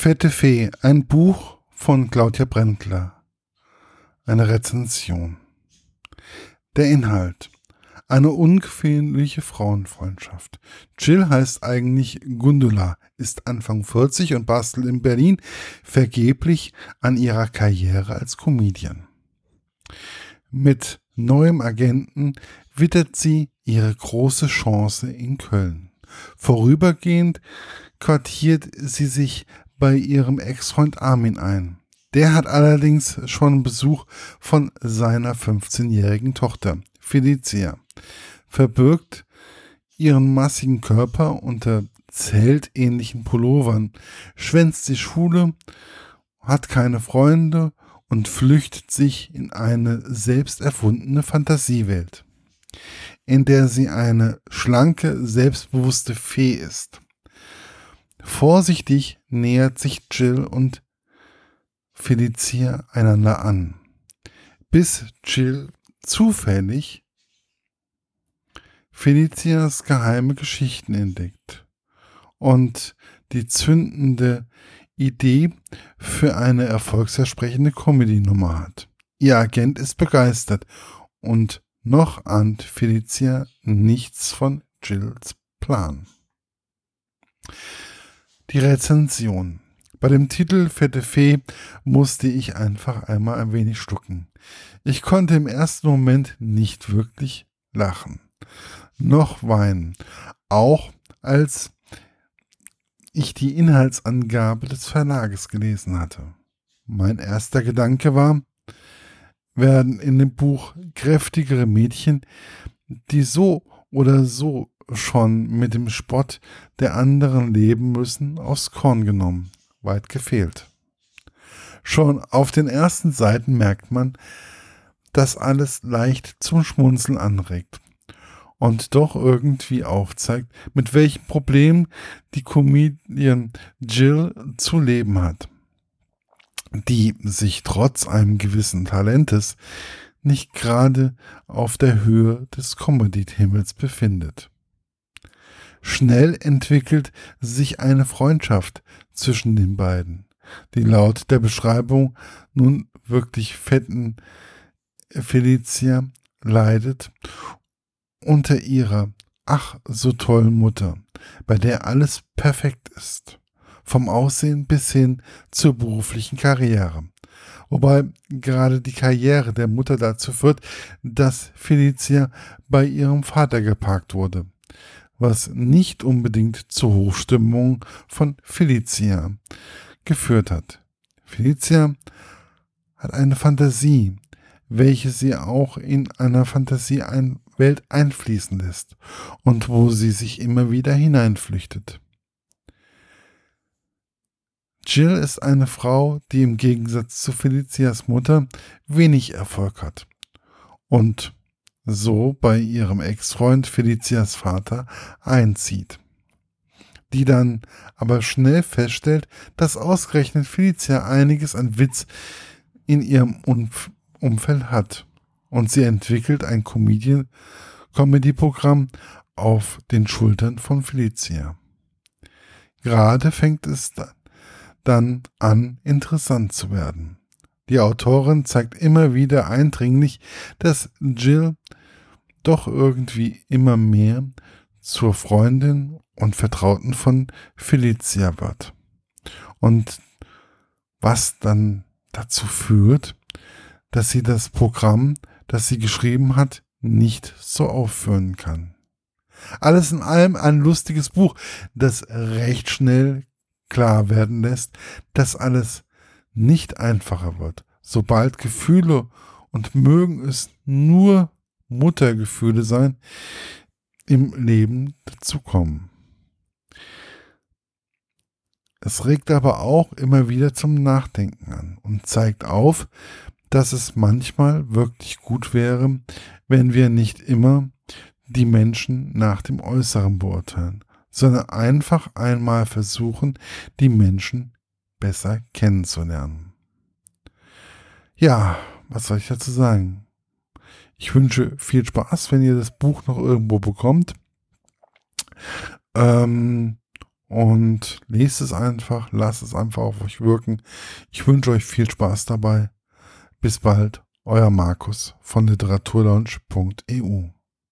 Fette Fee, ein Buch von Claudia Brendler. Eine Rezension. Der Inhalt. Eine ungefährliche Frauenfreundschaft. Jill heißt eigentlich Gundula, ist Anfang 40 und bastelt in Berlin vergeblich an ihrer Karriere als Comedian. Mit neuem Agenten wittert sie ihre große Chance in Köln. Vorübergehend quartiert sie sich bei ihrem Ex-Freund Armin ein. Der hat allerdings schon Besuch von seiner 15-jährigen Tochter, Felicia verbirgt ihren massigen Körper unter zeltähnlichen Pullovern, schwänzt die Schule, hat keine Freunde und flüchtet sich in eine selbst erfundene Fantasiewelt, in der sie eine schlanke, selbstbewusste Fee ist. Vorsichtig nähert sich Jill und Felicia einander an, bis Jill zufällig Felicias geheime Geschichten entdeckt und die zündende Idee für eine erfolgsversprechende Comedy-Nummer hat. Ihr Agent ist begeistert und noch ahnt Felicia nichts von Jills Plan. Die Rezension. Bei dem Titel Fette Fee musste ich einfach einmal ein wenig schlucken. Ich konnte im ersten Moment nicht wirklich lachen noch weinen. Auch als ich die Inhaltsangabe des Verlages gelesen hatte. Mein erster Gedanke war, werden in dem Buch kräftigere Mädchen, die so oder so schon mit dem Spott der anderen leben müssen, aufs Korn genommen. Weit gefehlt. Schon auf den ersten Seiten merkt man, dass alles leicht zum Schmunzeln anregt und doch irgendwie aufzeigt, mit welchem Problem die Comedian Jill zu leben hat, die sich trotz einem gewissen Talentes nicht gerade auf der Höhe des Comedy-Himmels befindet. Schnell entwickelt sich eine Freundschaft zwischen den beiden, die laut der Beschreibung nun wirklich fetten Felicia leidet unter ihrer ach so tollen Mutter, bei der alles perfekt ist, vom Aussehen bis hin zur beruflichen Karriere. Wobei gerade die Karriere der Mutter dazu führt, dass Felicia bei ihrem Vater geparkt wurde, was nicht unbedingt zur Hochstimmung von Felicia geführt hat. Felicia hat eine Fantasie, welche sie auch in einer Fantasie ein Welt einfließen lässt und wo sie sich immer wieder hineinflüchtet. Jill ist eine Frau, die im Gegensatz zu Felicias Mutter wenig Erfolg hat und so bei ihrem Ex-Freund Felicias Vater einzieht, die dann aber schnell feststellt, dass ausgerechnet Felicia einiges an Witz in ihrem Umfeld hat und sie entwickelt ein Comedy-Programm auf den Schultern von Felicia. Gerade fängt es dann an, interessant zu werden. Die Autorin zeigt immer wieder eindringlich, dass Jill doch irgendwie immer mehr zur Freundin und Vertrauten von Felicia wird. Und was dann dazu führt, dass sie das Programm das sie geschrieben hat, nicht so aufführen kann. Alles in allem ein lustiges Buch, das recht schnell klar werden lässt, dass alles nicht einfacher wird, sobald Gefühle und mögen es nur Muttergefühle sein, im Leben dazukommen. Es regt aber auch immer wieder zum Nachdenken an und zeigt auf, dass es manchmal wirklich gut wäre, wenn wir nicht immer die Menschen nach dem Äußeren beurteilen, sondern einfach einmal versuchen, die Menschen besser kennenzulernen. Ja, was soll ich dazu sagen? Ich wünsche viel Spaß, wenn ihr das Buch noch irgendwo bekommt. Ähm, und lest es einfach, lasst es einfach auf euch wirken. Ich wünsche euch viel Spaß dabei. Bis bald, euer Markus von literaturlaunch.eu.